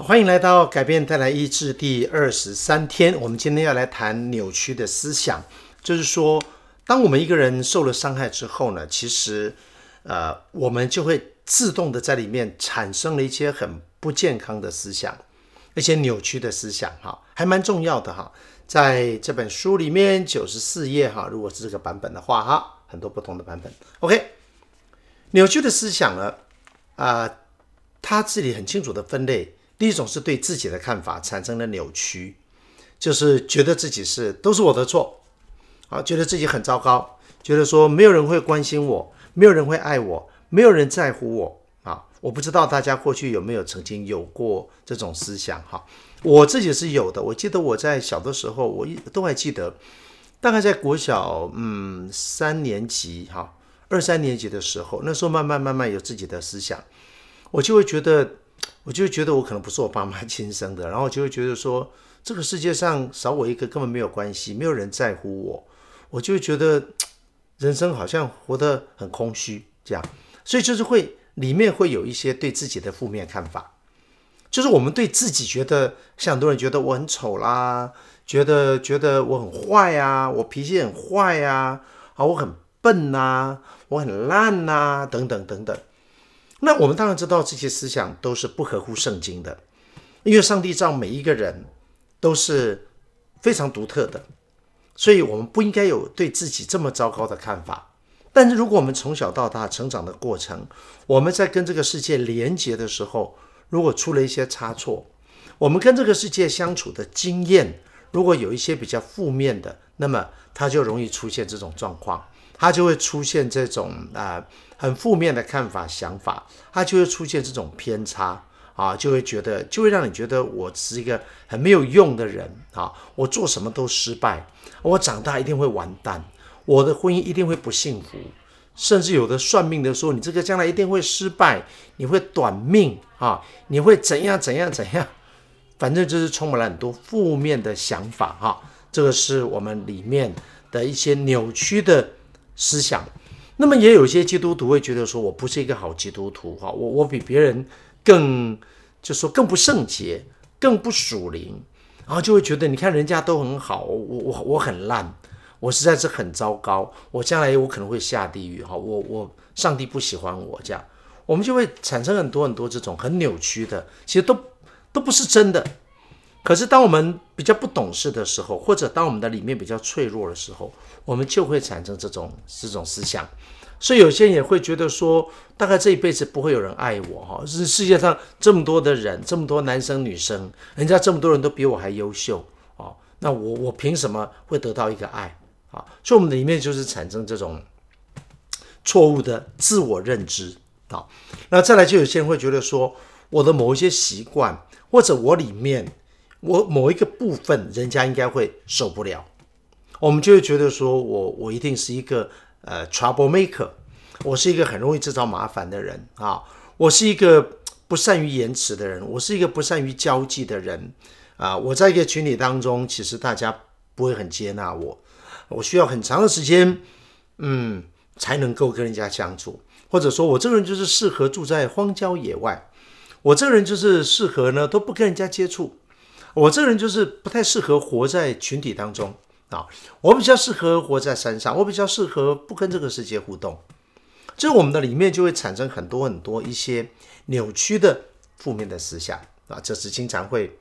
欢迎来到改变带来医治第二十三天。我们今天要来谈扭曲的思想，就是说，当我们一个人受了伤害之后呢，其实，呃，我们就会自动的在里面产生了一些很不健康的思想，一些扭曲的思想，哈，还蛮重要的哈。在这本书里面，九十四页哈，如果是这个版本的话，哈，很多不同的版本。OK，扭曲的思想呢，啊、呃，它这里很清楚的分类。第一种是对自己的看法产生了扭曲，就是觉得自己是都是我的错，啊，觉得自己很糟糕，觉得说没有人会关心我，没有人会爱我，没有人在乎我，啊，我不知道大家过去有没有曾经有过这种思想哈，我自己是有的，我记得我在小的时候，我一都还记得，大概在国小嗯三年级哈，二三年级的时候，那时候慢慢慢慢有自己的思想，我就会觉得。我就觉得我可能不是我爸妈亲生的，然后就会觉得说，这个世界上少我一个根本没有关系，没有人在乎我，我就会觉得人生好像活得很空虚，这样，所以就是会里面会有一些对自己的负面看法，就是我们对自己觉得，像很多人觉得我很丑啦，觉得觉得我很坏啊，我脾气很坏啊，啊，我很笨呐，我很烂呐，等等等等。那我们当然知道这些思想都是不合乎圣经的，因为上帝造每一个人都是非常独特的，所以我们不应该有对自己这么糟糕的看法。但是如果我们从小到大成长的过程，我们在跟这个世界连接的时候，如果出了一些差错，我们跟这个世界相处的经验如果有一些比较负面的，那么它就容易出现这种状况。他就会出现这种啊、很负面的看法想法，他就会出现这种偏差啊，就会觉得就会让你觉得我是一个很没有用的人啊，我做什么都失败，我长大一定会完蛋，我的婚姻一定会不幸福，甚至有的算命的说你这个将来一定会失败，你会短命啊，你会怎样怎样怎样，反正就是充满了很多负面的想法哈、这个是我们里面的一些扭曲的。思想，那么也有一些基督徒会觉得说，我不是一个好基督徒哈，我我比别人更，就说更不圣洁，更不属灵，然后就会觉得，你看人家都很好，我我我很烂，我实在是很糟糕，我将来我可能会下地狱哈，我我上帝不喜欢我这样，我们就会产生很多很多这种很扭曲的，其实都都不是真的。可是，当我们比较不懂事的时候，或者当我们的里面比较脆弱的时候，我们就会产生这种这种思想。所以，有些人也会觉得说，大概这一辈子不会有人爱我哈。是世界上这么多的人，这么多男生女生，人家这么多人都比我还优秀啊，那我我凭什么会得到一个爱啊？所以，我们里面就是产生这种错误的自我认知啊。那再来，就有些人会觉得说，我的某一些习惯，或者我里面。我某一个部分，人家应该会受不了，我们就会觉得说我，我一定是一个呃 trouble maker，我是一个很容易制造麻烦的人啊，我是一个不善于言辞的人，我是一个不善于交际的人啊，我在一个群体当中，其实大家不会很接纳我，我需要很长的时间，嗯，才能够跟人家相处，或者说我这个人就是适合住在荒郊野外，我这个人就是适合呢都不跟人家接触。我这个人就是不太适合活在群体当中啊，我比较适合活在山上，我比较适合不跟这个世界互动。这我们的里面就会产生很多很多一些扭曲的负面的思想啊，这是经常会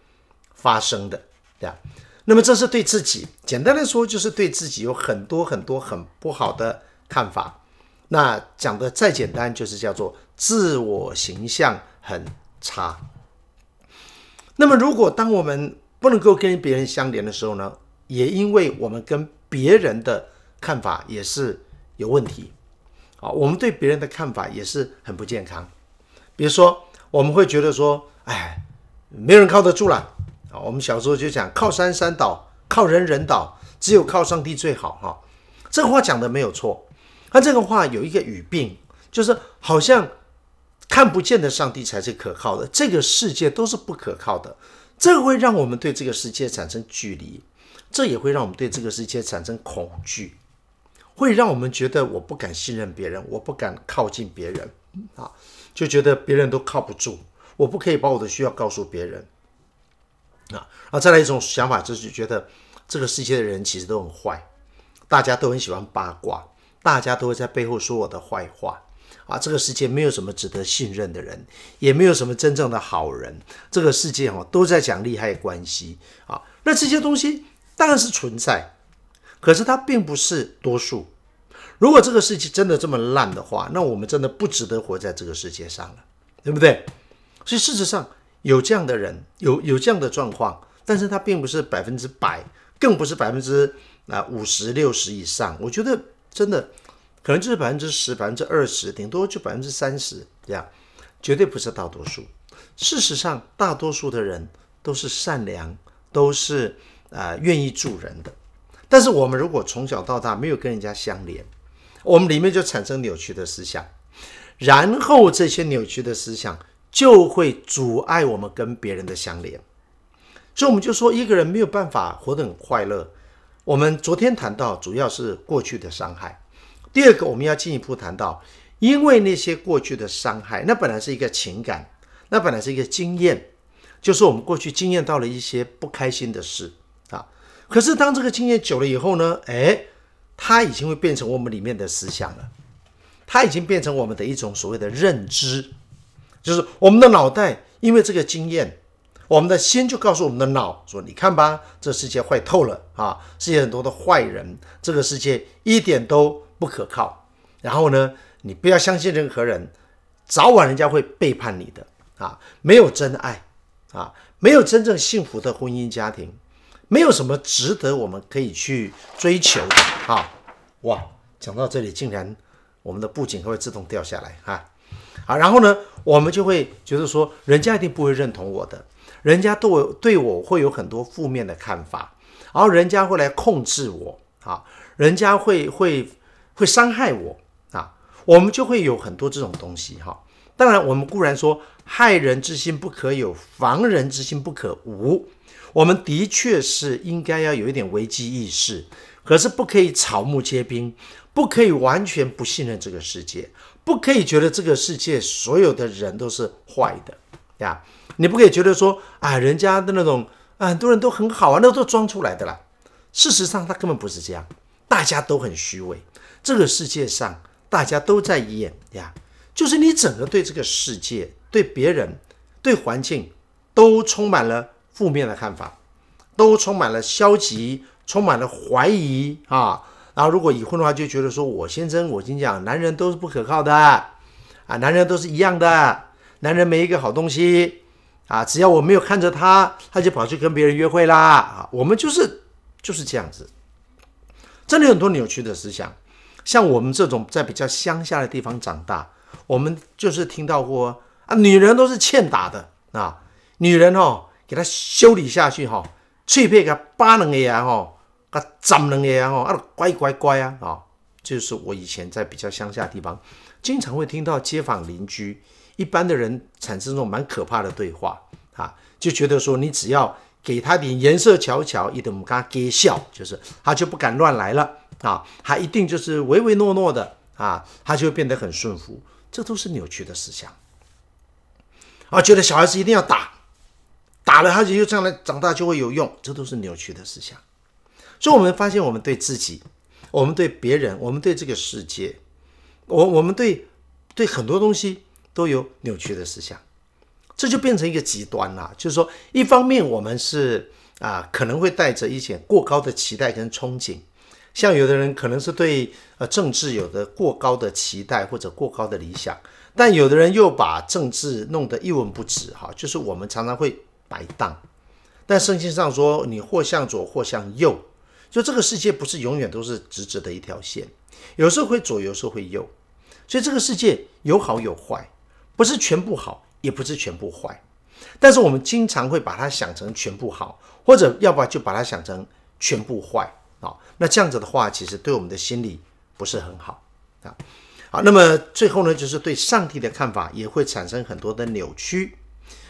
发生的，对吧？那么这是对自己，简单的说就是对自己有很多很多很不好的看法。那讲的再简单，就是叫做自我形象很差。那么，如果当我们不能够跟别人相连的时候呢，也因为我们跟别人的看法也是有问题，啊，我们对别人的看法也是很不健康。比如说，我们会觉得说，哎，没人靠得住了，啊，我们小时候就讲靠山山倒，靠人人倒，只有靠上帝最好，哈，这个话讲的没有错，他这个话有一个语病，就是好像。看不见的上帝才是可靠的，这个世界都是不可靠的，这会让我们对这个世界产生距离，这也会让我们对这个世界产生恐惧，会让我们觉得我不敢信任别人，我不敢靠近别人啊，就觉得别人都靠不住，我不可以把我的需要告诉别人啊。然后再来一种想法，就是觉得这个世界的人其实都很坏，大家都很喜欢八卦，大家都会在背后说我的坏话啊。这个世界没有什么值得信任的人，也没有什么真正的好人。这个世界哦都在讲利害关系啊。那这些东西当然是存在，可是它并不是多数。如果这个世界真的这么烂的话，那我们真的不值得活在这个世界上了，对不对？所以事实上有这样的人，有有这样的状况，但是他并不是百分之百，更不是百分之啊五十六十以上。我觉得真的可能就是百分之十、百分之二十，顶多就百分之三十这样，绝对不是大多数。事实上，大多数的人都是善良，都是啊、呃、愿意助人的。但是我们如果从小到大没有跟人家相连，我们里面就产生扭曲的思想，然后这些扭曲的思想就会阻碍我们跟别人的相连，所以我们就说一个人没有办法活得很快乐。我们昨天谈到主要是过去的伤害，第二个我们要进一步谈到，因为那些过去的伤害，那本来是一个情感，那本来是一个经验，就是我们过去经验到了一些不开心的事啊。可是当这个经验久了以后呢，哎。它已经会变成我们里面的思想了，它已经变成我们的一种所谓的认知，就是我们的脑袋因为这个经验，我们的心就告诉我们的脑说：“你看吧，这世界坏透了啊！世界很多的坏人，这个世界一点都不可靠。然后呢，你不要相信任何人，早晚人家会背叛你的啊！没有真爱啊，没有真正幸福的婚姻家庭。”没有什么值得我们可以去追求的啊！哇，讲到这里，竟然我们的布景会自动掉下来啊！啊，然后呢，我们就会觉得说，人家一定不会认同我的，人家对我对我会有很多负面的看法，然后人家会来控制我啊，人家会会会伤害我啊，我们就会有很多这种东西哈。当然，我们固然说害人之心不可有，防人之心不可无。我们的确是应该要有一点危机意识，可是不可以草木皆兵，不可以完全不信任这个世界，不可以觉得这个世界所有的人都是坏的呀。你不可以觉得说啊，人家的那种啊，很多人都很好啊，那都装出来的啦。事实上，他根本不是这样，大家都很虚伪。这个世界上大家都在演呀，就是你整个对这个世界、对别人、对环境都充满了。负面的看法，都充满了消极，充满了怀疑啊。然后如果已婚的话，就觉得说我先生，我跟你讲，男人都是不可靠的啊，男人都是一样的，男人没一个好东西啊。只要我没有看着他，他就跑去跟别人约会啦啊。我们就是就是这样子，真的有很多扭曲的思想。像我们这种在比较乡下的地方长大，我们就是听到过啊，女人都是欠打的啊，女人哦。给她修理下去哈，脆片给他扒两下哈，给他斩两下哈，啊乖乖乖啊啊！就是我以前在比较乡下的地方，经常会听到街坊邻居一般的人产生这种蛮可怕的对话啊，就觉得说你只要给他点颜色瞧瞧，一等我们跟他给笑，就是他就不敢乱来了啊，他一定就是唯唯诺诺的啊，他就会变得很顺服，这都是扭曲的思想啊，觉得小孩子一定要打。打了他就又将来长大就会有用，这都是扭曲的思想。所以，我们发现，我们对自己，我们对别人，我们对这个世界，我我们对对很多东西都有扭曲的思想，这就变成一个极端了。就是说，一方面我们是啊，可能会带着一些过高的期待跟憧憬，像有的人可能是对呃政治有的过高的期待或者过高的理想，但有的人又把政治弄得一文不值。哈，就是我们常常会。摆荡，但圣经上说，你或向左，或向右，就这个世界不是永远都是直直的一条线，有时候会左，有时候会右，所以这个世界有好有坏，不是全部好，也不是全部坏，但是我们经常会把它想成全部好，或者要不然就把它想成全部坏啊，那这样子的话，其实对我们的心理不是很好啊。好，那么最后呢，就是对上帝的看法也会产生很多的扭曲。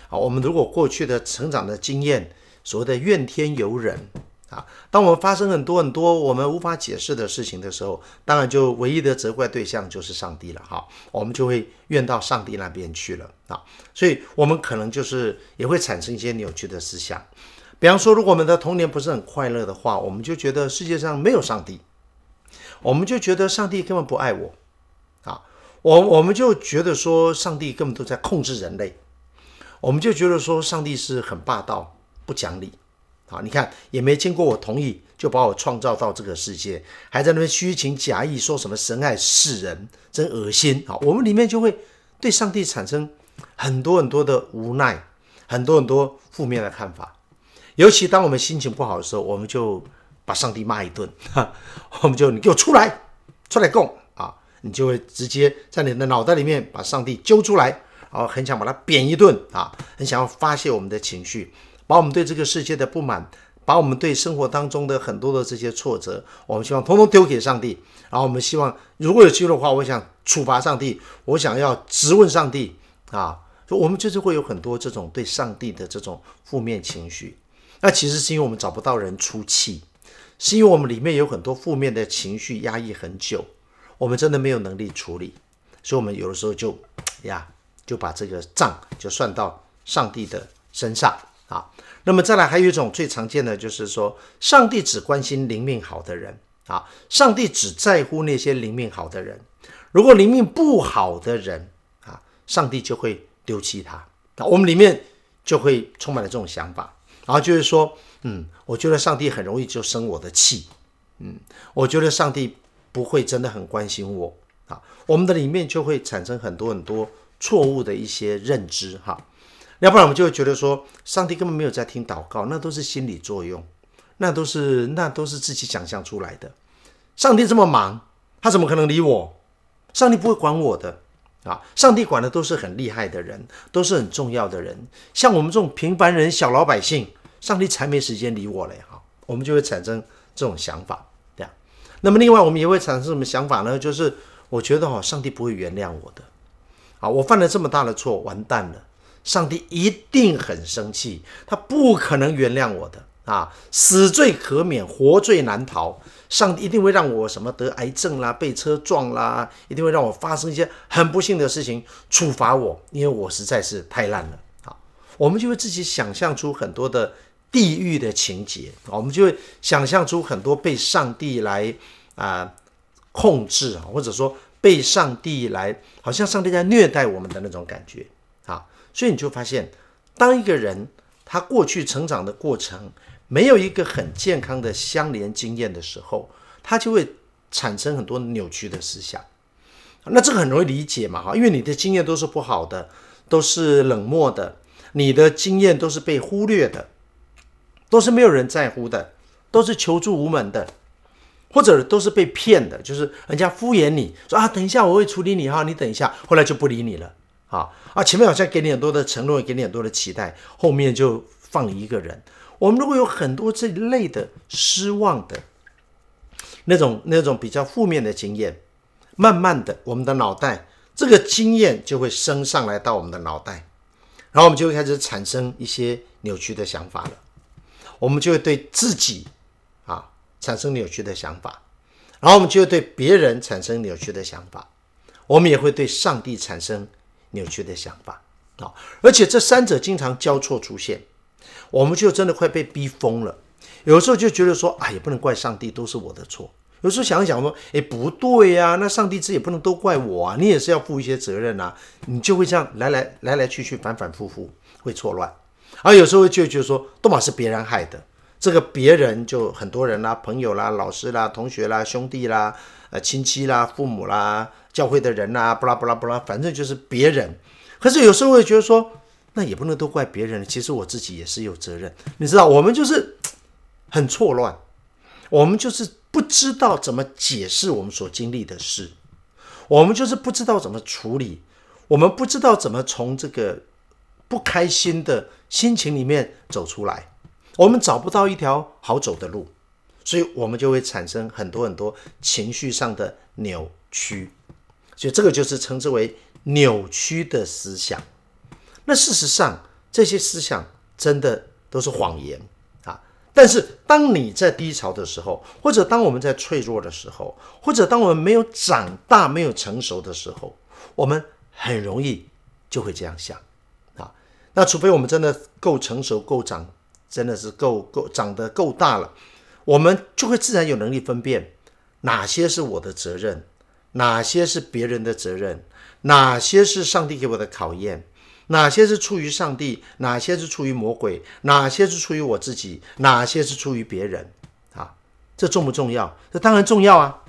好，我们如果过去的成长的经验，所谓的怨天尤人啊。当我们发生很多很多我们无法解释的事情的时候，当然就唯一的责怪对象就是上帝了哈。我们就会怨到上帝那边去了啊。所以，我们可能就是也会产生一些扭曲的思想。比方说，如果我们的童年不是很快乐的话，我们就觉得世界上没有上帝，我们就觉得上帝根本不爱我啊。我我们就觉得说，上帝根本都在控制人类。我们就觉得说，上帝是很霸道、不讲理，啊，你看也没经过我同意就把我创造到这个世界，还在那边虚情假意说什么神爱世人，真恶心啊！我们里面就会对上帝产生很多很多的无奈，很多很多负面的看法。尤其当我们心情不好的时候，我们就把上帝骂一顿，哈，我们就你给我出来，出来供啊！你就会直接在你的脑袋里面把上帝揪出来。然后很想把他扁一顿啊，很想要发泄我们的情绪，把我们对这个世界的不满，把我们对生活当中的很多的这些挫折，我们希望通通丢给上帝。然后我们希望，如果有机会的话，我想处罚上帝，我想要质问上帝啊。所以我们就是会有很多这种对上帝的这种负面情绪。那其实是因为我们找不到人出气，是因为我们里面有很多负面的情绪压抑很久，我们真的没有能力处理，所以我们有的时候就呀。就把这个账就算到上帝的身上啊。那么再来，还有一种最常见的就是说，上帝只关心灵命好的人啊，上帝只在乎那些灵命好的人。如果灵命不好的人啊，上帝就会丢弃他。那我们里面就会充满了这种想法，然后就是说，嗯，我觉得上帝很容易就生我的气，嗯，我觉得上帝不会真的很关心我啊。我们的里面就会产生很多很多。错误的一些认知，哈，要不然我们就会觉得说，上帝根本没有在听祷告，那都是心理作用，那都是那都是自己想象出来的。上帝这么忙，他怎么可能理我？上帝不会管我的啊！上帝管的都是很厉害的人，都是很重要的人，像我们这种平凡人、小老百姓，上帝才没时间理我嘞！哈，我们就会产生这种想法，对啊。那么另外，我们也会产生什么想法呢？就是我觉得哈，上帝不会原谅我的。啊，我犯了这么大的错，完蛋了！上帝一定很生气，他不可能原谅我的啊！死罪可免，活罪难逃。上帝一定会让我什么得癌症啦，被车撞啦，一定会让我发生一些很不幸的事情，处罚我，因为我实在是太烂了。啊，我们就会自己想象出很多的地狱的情节，我们就会想象出很多被上帝来啊、控制啊，或者说。被上帝来，好像上帝在虐待我们的那种感觉，所以你就发现，当一个人他过去成长的过程没有一个很健康的相连经验的时候，他就会产生很多扭曲的思想。那这个很容易理解嘛，哈，因为你的经验都是不好的，都是冷漠的，你的经验都是被忽略的，都是没有人在乎的，都是求助无门的。或者都是被骗的，就是人家敷衍你说啊，等一下我会处理你哈，你等一下，后来就不理你了啊啊，前面好像给你很多的承诺，给你很多的期待，后面就放你一个人。我们如果有很多这一类的失望的那种那种比较负面的经验，慢慢的我们的脑袋这个经验就会升上来到我们的脑袋，然后我们就会开始产生一些扭曲的想法了，我们就会对自己啊。产生扭曲的想法，然后我们就会对别人产生扭曲的想法，我们也会对上帝产生扭曲的想法啊！而且这三者经常交错出现，我们就真的快被逼疯了。有时候就觉得说，啊，也不能怪上帝，都是我的错。有时候想一想说，哎，不对呀，那上帝这也不能都怪我啊，你也是要负一些责任啊。你就会这样来来来来去去，反反复复，会错乱。而有时候就觉得说，都嘛是别人害的。这个别人就很多人啦，朋友啦、老师啦、同学啦、兄弟啦、呃亲戚啦、父母啦、教会的人啦，不啦不啦不啦，反正就是别人。可是有时候会觉得说，那也不能都怪别人，其实我自己也是有责任。你知道，我们就是很错乱，我们就是不知道怎么解释我们所经历的事，我们就是不知道怎么处理，我们不知道怎么从这个不开心的心情里面走出来。我们找不到一条好走的路，所以我们就会产生很多很多情绪上的扭曲，所以这个就是称之为扭曲的思想。那事实上，这些思想真的都是谎言啊！但是当你在低潮的时候，或者当我们在脆弱的时候，或者当我们没有长大、没有成熟的时候，我们很容易就会这样想啊。那除非我们真的够成熟、够长，真的是够够长得够大了，我们就会自然有能力分辨哪些是我的责任，哪些是别人的责任，哪些是上帝给我的考验。哪些是出于上帝？哪些是出于魔鬼？哪些是出于我自己？哪些是出于别人？啊，这重不重要？这当然重要啊！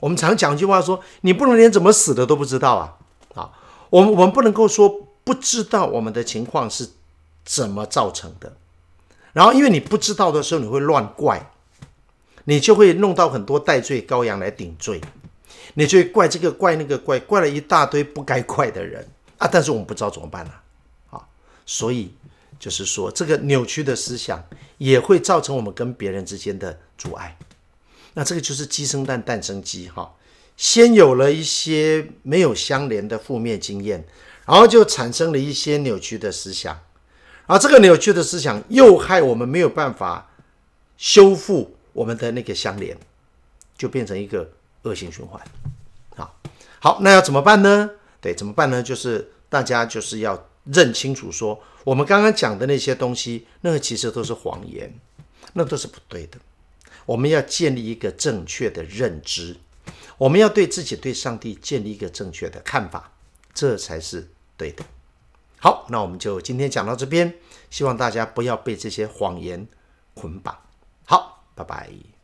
我们常讲一句话说：“你不能连怎么死的都不知道啊！”啊，我们我们不能够说不知道我们的情况是怎么造成的。然后，因为你不知道的时候，你会乱怪，你就会弄到很多代罪羔羊来顶罪，你就会怪这个怪那个怪，怪了一大堆不该怪的人。啊！但是我们不知道怎么办呢？啊，所以就是说，这个扭曲的思想也会造成我们跟别人之间的阻碍。那这个就是鸡生蛋，蛋生鸡，哈。先有了一些没有相连的负面经验，然后就产生了一些扭曲的思想，而这个扭曲的思想又害我们没有办法修复我们的那个相连，就变成一个恶性循环。好，好，那要怎么办呢？对，怎么办呢？就是大家就是要认清楚说，我们刚刚讲的那些东西，那个其实都是谎言，那都是不对的。我们要建立一个正确的认知，我们要对自己、对上帝建立一个正确的看法，这才是对的。好，那我们就今天讲到这边，希望大家不要被这些谎言捆绑。好，拜拜。